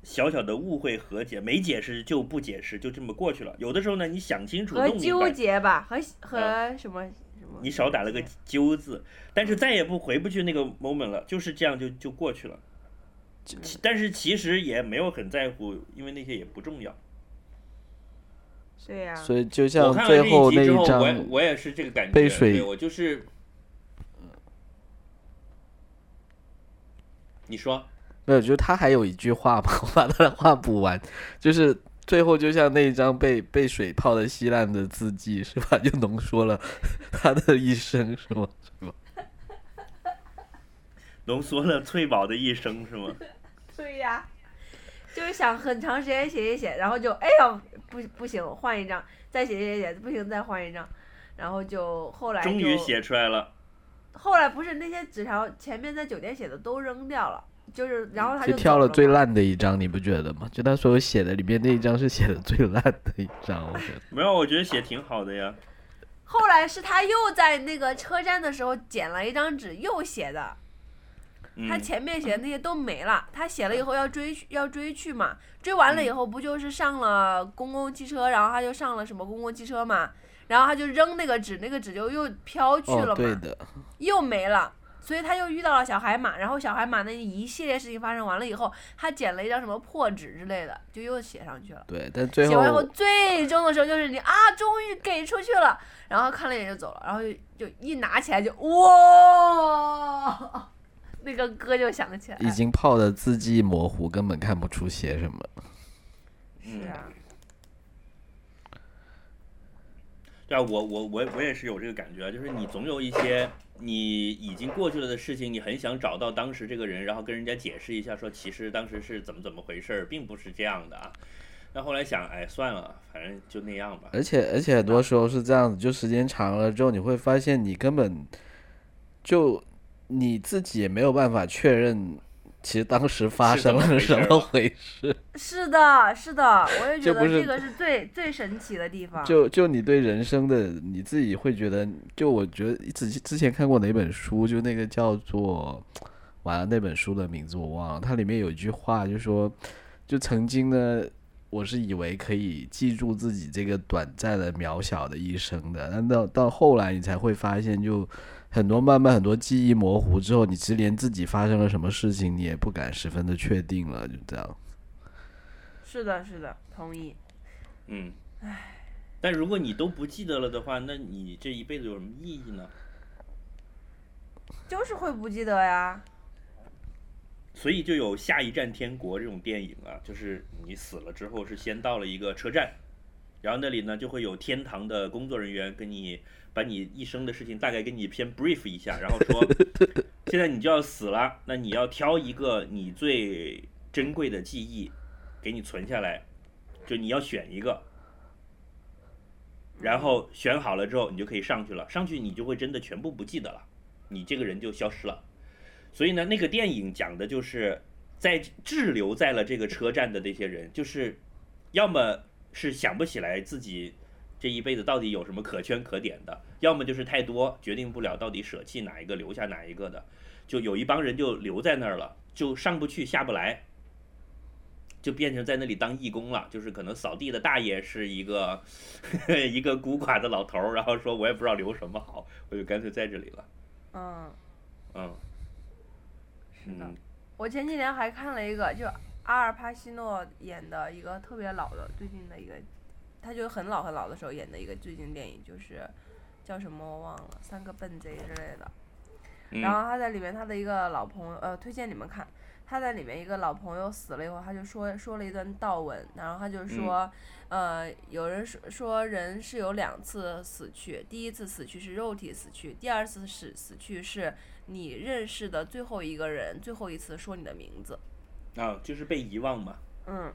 小小的误会和解，没解释就不解释，就这么过去了。有的时候呢，你想清楚、和纠结吧，和和啊什么什么？你少打了个纠字，但是再也不回不去那个 moment 了，就是这样就就过去了。但是其实也没有很在乎，因为那些也不重要。对呀、所以就我像看完这最后那一集之后，张我也我也是这个感觉。对我就是，你说，没有，就是他还有一句话嘛，我把他的话补完，就是最后就像那一张被被水泡的稀烂的字迹是吧，就浓缩了 他的一生是吗？是吗？浓缩了翠宝的一生是吗？对呀，就是想很长时间写写写，然后就哎呀不不行，换一张，再写写写，不行再换一张，然后就后来就终于写出来了。后来不是那些纸条前面在酒店写的都扔掉了，就是然后他就就挑了最烂的一张，你不觉得吗？就他所有写的里面那一张是写的最烂的一张，我觉得。没有，我觉得写挺好的呀。后来是他又在那个车站的时候捡了一张纸又写的，嗯他前面写的那些都没了，他写了以后要追去要追去嘛，追完了以后不就是上了公共汽车，然后他就上了什么公共汽车嘛，然后他就扔那个纸，那个纸就又飘去了对的，又没了。所以他又遇到了小海马，然后小海马那一系列事情发生完了以后，他捡了一张什么破纸之类的，就又写上去了。对，但最后写完以后，后最终的时候就是你啊，终于给出去了，然后看了一眼就走了，然后就就一拿起来就哇，那个歌就响起来了。已经泡的字迹模糊，根本看不出写什么。是啊，对啊，我我我我也是有这个感觉啊，就是你总有一些你已经过去了的事情，你很想找到当时这个人，然后跟人家解释一下，说其实当时是怎么怎么回事，并不是这样的啊。那后来想，哎，算了，反正就那样吧。而且而且很多时候是这样子，就时间长了之后，你会发现你根本就你自己也没有办法确认，其实当时发生了什么回事。是的，是的，我也觉得这不是这个是最最神奇的地方。就就你对人生的你自己会觉得，就我觉得之之前看过哪本书，就那个叫做，完了那本书的名字我忘了，它里面有一句话就说，就曾经呢，我是以为可以记住自己这个短暂的渺小的一生的，但到到后来你才会发现，就很多慢慢很多记忆模糊之后，你其实连自己发生了什么事情你也不敢十分的确定了，就这样。是的，是的，同意。嗯，唉但如果你都不记得了的话，那你这一辈子有什么意义呢？就是会不记得呀。所以就有《下一站天国》这种电影啊，就是你死了之后是先到了一个车站，然后那里呢就会有天堂的工作人员跟你把你一生的事情大概跟你先 brief 一下，然后说 现在你就要死了，那你要挑一个你最珍贵的记忆给你存下来，就你要选一个，然后选好了之后你就可以上去了，上去你就会真的全部不记得了，你这个人就消失了。所以呢，那个电影讲的就是在滞留在了这个车站的这些人，就是要么是想不起来自己这一辈子到底有什么可圈可点的，要么就是太多决定不了到底舍弃哪一个留下哪一个的，就有一帮人就留在那儿了，就上不去下不来。就变成在那里当义工了，就是可能扫地的大爷是一个 一个孤寡的老头儿，然后说我也不知道留什么好，我就干脆在这里了。嗯，嗯，是的。嗯我前几年还看了一个，就阿尔帕西诺演的一个特别老的，最近的一个，他就很老很老的时候演的一个最近电影，就是叫什么我忘了，三个笨贼之类的。嗯然后他在里面，他的一个老朋友，呃，推荐你们看。他在里面一个老朋友死了以后，他就说说了一段悼文，然后他就说，呃，有人说说人是有两次死去，第一次死去是肉体死去，第二次死死去是你认识的最后一个人最后一次说你的名字。啊，就是被遗忘嘛。嗯，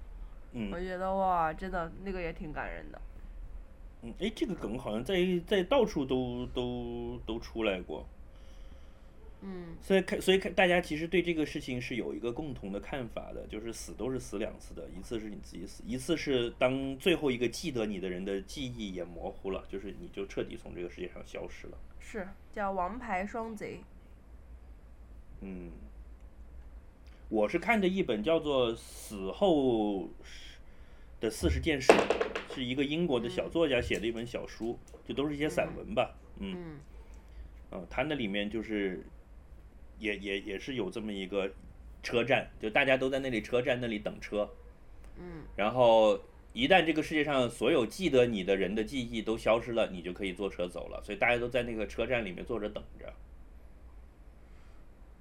嗯我觉得哇，真的那个也挺感人的。嗯，哎，这个梗好像在在到处都都都出来过。嗯，所以看，所以看大家其实对这个事情是有一个共同的看法的，就是死都是死两次的，一次是你自己死，一次是当最后一个记得你的人的记忆也模糊了，就是你就彻底从这个世界上消失了。是叫王牌双贼。嗯，我是看的一本叫做《死后的四十件事》，是一个英国的小作家写的一本小书，就都是一些散文吧。嗯，嗯啊，它那里面就是也也也是有这么一个车站，就大家都在那里车站那里等车，嗯然后一旦这个世界上所有记得你的人的记忆都消失了，你就可以坐车走了。所以大家都在那个车站里面坐着等着。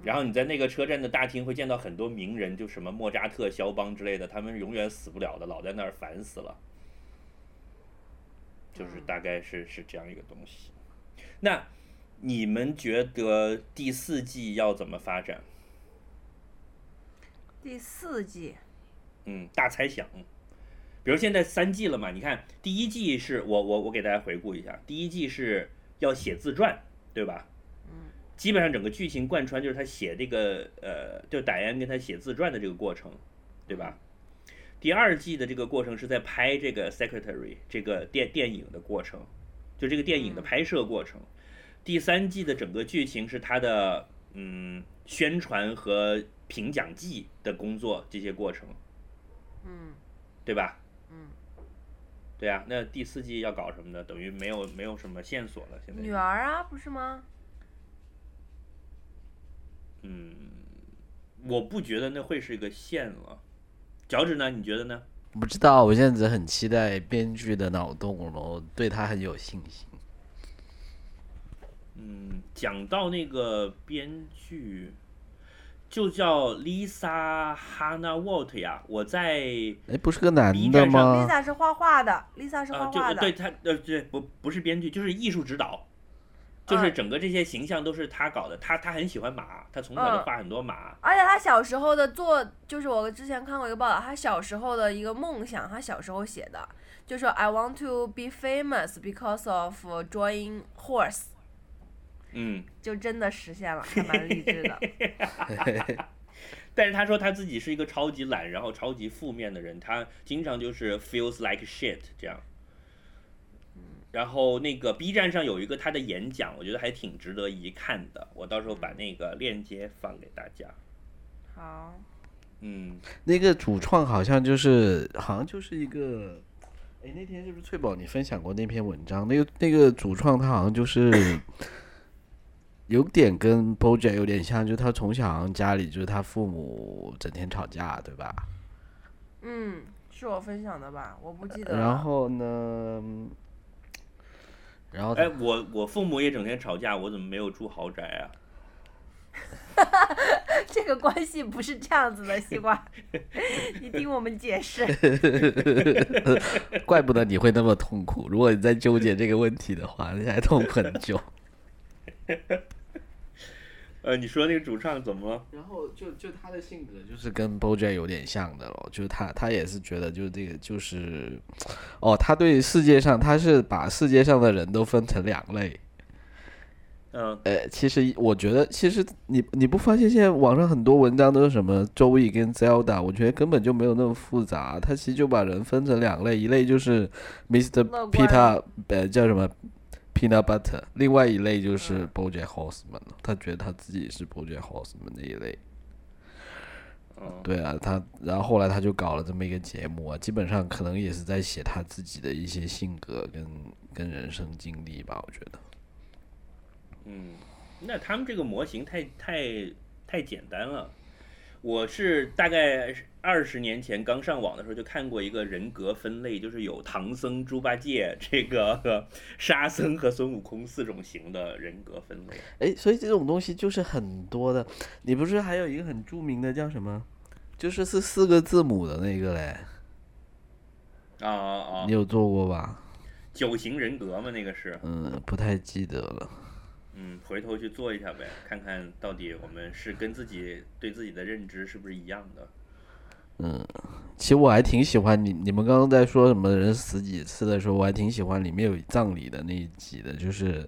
然后你在那个车站的大厅会见到很多名人，就什么莫扎特、肖邦之类的，他们永远死不了的，老在那儿烦死了。就是大概是是这样一个东西。那你们觉得第四季要怎么发展？第四季，嗯，大猜想。比如现在三季了嘛，你看第一季是我我我给大家回顾一下，第一季是要写自传，对吧？嗯，基本上整个剧情贯穿就是他写这个呃，就戴安跟他写自传的这个过程，对吧？第二季的这个过程是在拍这个 Secretary 这个电电影的过程，就这个电影的拍摄过程。第三季的整个剧情是他的嗯宣传和评奖季的工作这些过程，嗯对吧？嗯，对啊，那第四季要搞什么呢？等于没有没有什么线索了，现在。女儿啊，不是吗？嗯，我不觉得那会是一个线了。脚趾呢？你觉得呢？不知道，我现在只很期待编剧的脑洞了，我对他很有信心。嗯，讲到那个编剧，就叫 Lisa Hannah Walt 呀。我在哎，不是个男的吗？Lisa 是画画的，Lisa 是画画的。对他呃对不不是编剧，就是艺术指导，就是嗯整个这些形象都是他搞的。他他很喜欢马，他从小就嗯画很多马。而且他小时候的作，就是我之前看过一个报道，他小时候的一个梦想，他小时候写的，就说 I want to be famous because of drawing horse，嗯，就真的实现了，还蛮励志的。但是他说他自己是一个超级懒，然后超级负面的人，他经常就是 feels like shit 这样。然后那个 B 站上有一个他的演讲，我觉得还挺值得一看的，我到时候把那个链接放给大家。好，嗯，那个主创好像就是，好像就是一个，哎，那天是不是翠宝你分享过那篇文章？那个那个主创他好像就是，有点跟 BoJack 有点像，就是他从小好像家里就是他父母整天吵架，对吧？嗯，是我分享的吧？我不记得了。然后呢，然后他哎，我我父母也整天吵架，我怎么没有住豪宅啊？这个关系不是这样子的，西瓜，你听我们解释。怪不得你会那么痛苦。如果你在纠结这个问题的话，你还痛苦很久。呃，你说那个主唱怎么了？然后就就他的性格就是跟 BoJack 有点像的咯，就是他他也是觉得就是这个就是，哦，他对世界上他是把世界上的人都分成两类。嗯，呃，其实我觉得，其实你你不发现现在网上很多文章都是什么周易跟 Zelda，我觉得根本就没有那么复杂。他其实就把人分成两类，一类就是 Mr. Peter，呃，叫什么 Peanut Butter，另外一类就是嗯 BoJack Horseman，他觉得他自己是 BoJack Horseman 那一类。嗯，对啊，他然后后来他就搞了这么一个节目啊，基本上可能也是在写他自己的一些性格跟跟人生经历吧，我觉得。嗯，那他们这个模型太太太简单了。我是大概二十年前刚上网的时候就看过一个人格分类，就是有唐僧、猪八戒、这个 沙僧和孙悟空四种型的人格分类。哎，所以这种东西就是很多的。你不是还有一个很著名的叫什么？就是是四个字母的那个嘞，啊啊啊你！有做过吧？九型人格吗，那个是。嗯，不太记得了。嗯，回头去做一下呗，看看到底我们是跟自己对自己的认知是不是一样的。嗯，其实我还挺喜欢你你们刚刚在说什么人死几次的时候，我还挺喜欢里面有葬礼的那一集的，就是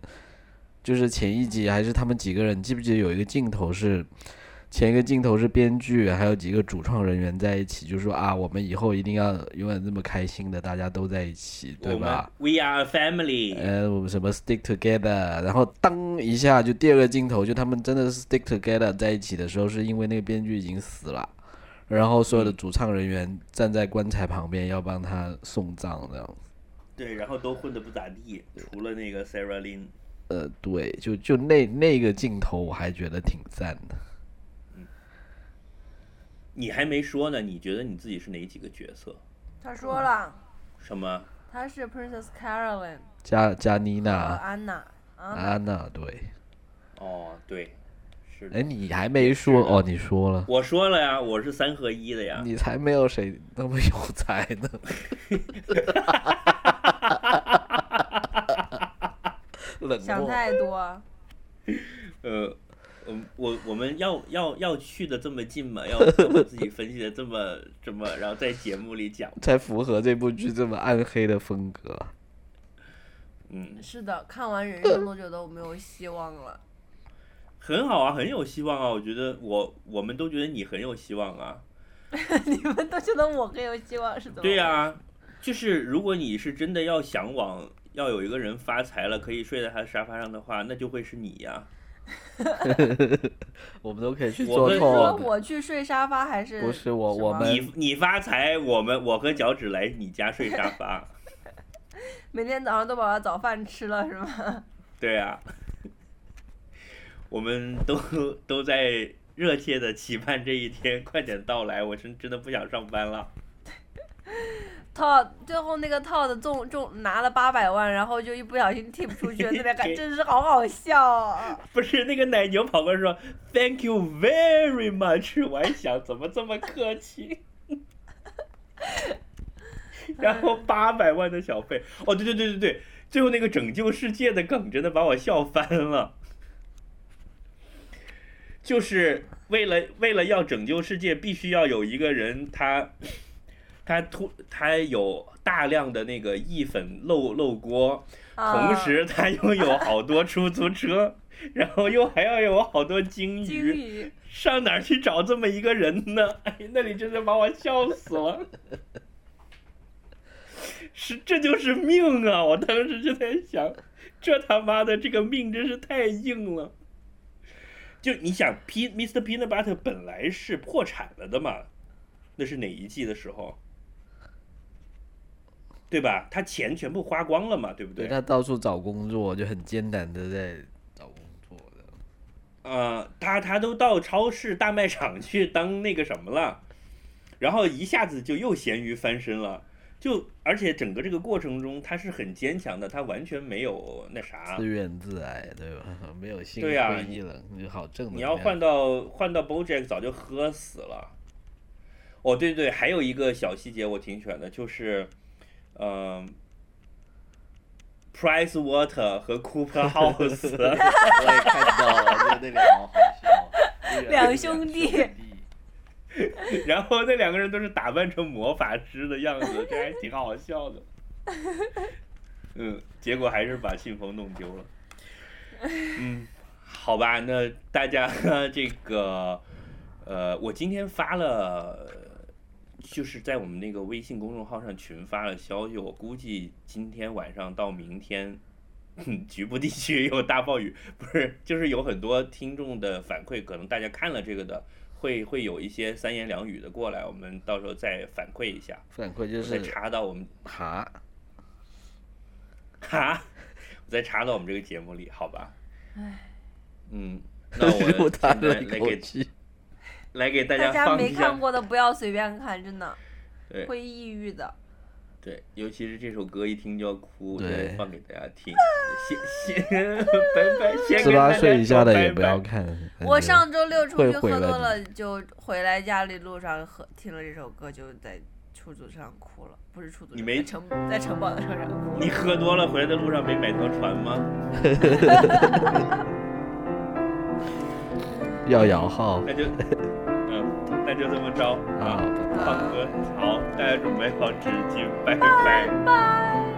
就是前一集还是他们几个人，记不记得有一个镜头是前一个镜头是编剧还有几个主创人员在一起，就说啊，我们以后一定要永远这么开心的，大家都在一起，对吧？We are a family。呃，我们什么 stick together，然后当一下就第二个镜头，就他们真的是 stick together 在一起的时候，是因为那个编剧已经死了，然后所有的嗯主唱人员站在棺材旁边要帮他送葬这样子。对，然后都混得不咋地，除了那个 Sarah Lynn。呃，对，就就那那个镜头我还觉得挺赞的。你还没说呢，你觉得你自己是哪几个角色？他说了，什么？他是 Princess Caroline 加加妮娜、安娜。安娜，对，哦，对，是的。哎，你还没说哦，你说了，我说了呀，我是三合一的呀。你才没有谁那么有才呢。冷想漠。太多。呃，嗯，我我们要要要去的这么近嘛？要要把自己分析的这么这么，然后在节目里讲，才符合这部剧这么暗黑的风格。嗯，是的，看完人生都觉得我没有希望了。很好啊，很有希望啊。我觉得我我们都觉得你很有希望啊。你们都觉得我很有希望是怎么？对呀、就是如果你是真的要向往要有一个人发财了，可以睡在他沙发上的话，那就会是你呀、我们都可以去做我们说。我去睡沙发还是不是我我们你你发财，我们我和脚趾来你家睡沙发。每天早上都把我早饭吃了是吗？对啊、我们都都在热切的期盼这一天快点到来。我是真的不想上班了。套最后那个套的中中拿了八百万，然后就一不小心踢不出去，那边感 真是好好笑啊！不是那个奶牛跑过来说 “Thank you very much”，我还想怎么这么客气。然后八百万的小费，哦，对对对对对，最后那个拯救世界的梗真的把我笑翻了。就是为了为了要拯救世界，必须要有一个人他他突他有大量的那个意粉漏漏锅，啊同时他又有好多出租车，然后又还要有好多鲸金鱼，鱼，上哪儿去找这么一个人呢？哎，那里真的把我笑死了。是，这就是命啊！我当时就在想，这他妈的这个命真是太硬了。就你想，P Mr. Peanut Butter 本来是破产了的嘛，那是哪一季的时候？对吧？他钱全部花光了嘛，对不对他到处找工作，就很艰难的在找工作的。呃，他他都到超市、大卖场去当那个什么了，然后一下子就又咸鱼翻身了。就而且整个这个过程中，他是很坚强的，他完全没有那啥自。怨自艾，对吧？没有心灰意冷，好正能你要换到换到 BoJack 早就喝死了。哦，对对，还有一个小细节我挺喜欢的，就是，嗯、p r i c e Water 和 Cooper House，我也看到了，就那两个好笑，两兄弟 然后那两个人都是打扮成魔法师的样子，这还挺好笑的。嗯，结果还是把信封弄丢了。嗯，好吧，那大家这个，呃，我今天发了，就是在我们那个微信公众号上群发了消息，我估计今天晚上到明天。局部地区有大暴雨，不是，就是有很多听众的反馈，可能大家看了这个的，会会有一些三言两语的过来，我们到时候再反馈一下，反馈就是再是插到我们哈，哈，我再插到我们这个节目里，好吧？唉，嗯，那我又叹现在了一来给口气。来给大大家放一下，没看过的不要随便看，真的会抑郁的。对，尤其是这首歌一听就要哭，我再对放给大家听。先先 拜拜，先十八岁以下的也不要看。我上周六出去喝多了，就回来家里路上喝听了这首歌，就在出租车上哭了，不是出租车，你没在城在城堡的车上哭你。喝多了回来的路上没买条船吗？要摇号那就，嗯，那就这么着啊啊。，放歌，好，大家准备好纸巾，拜拜。拜。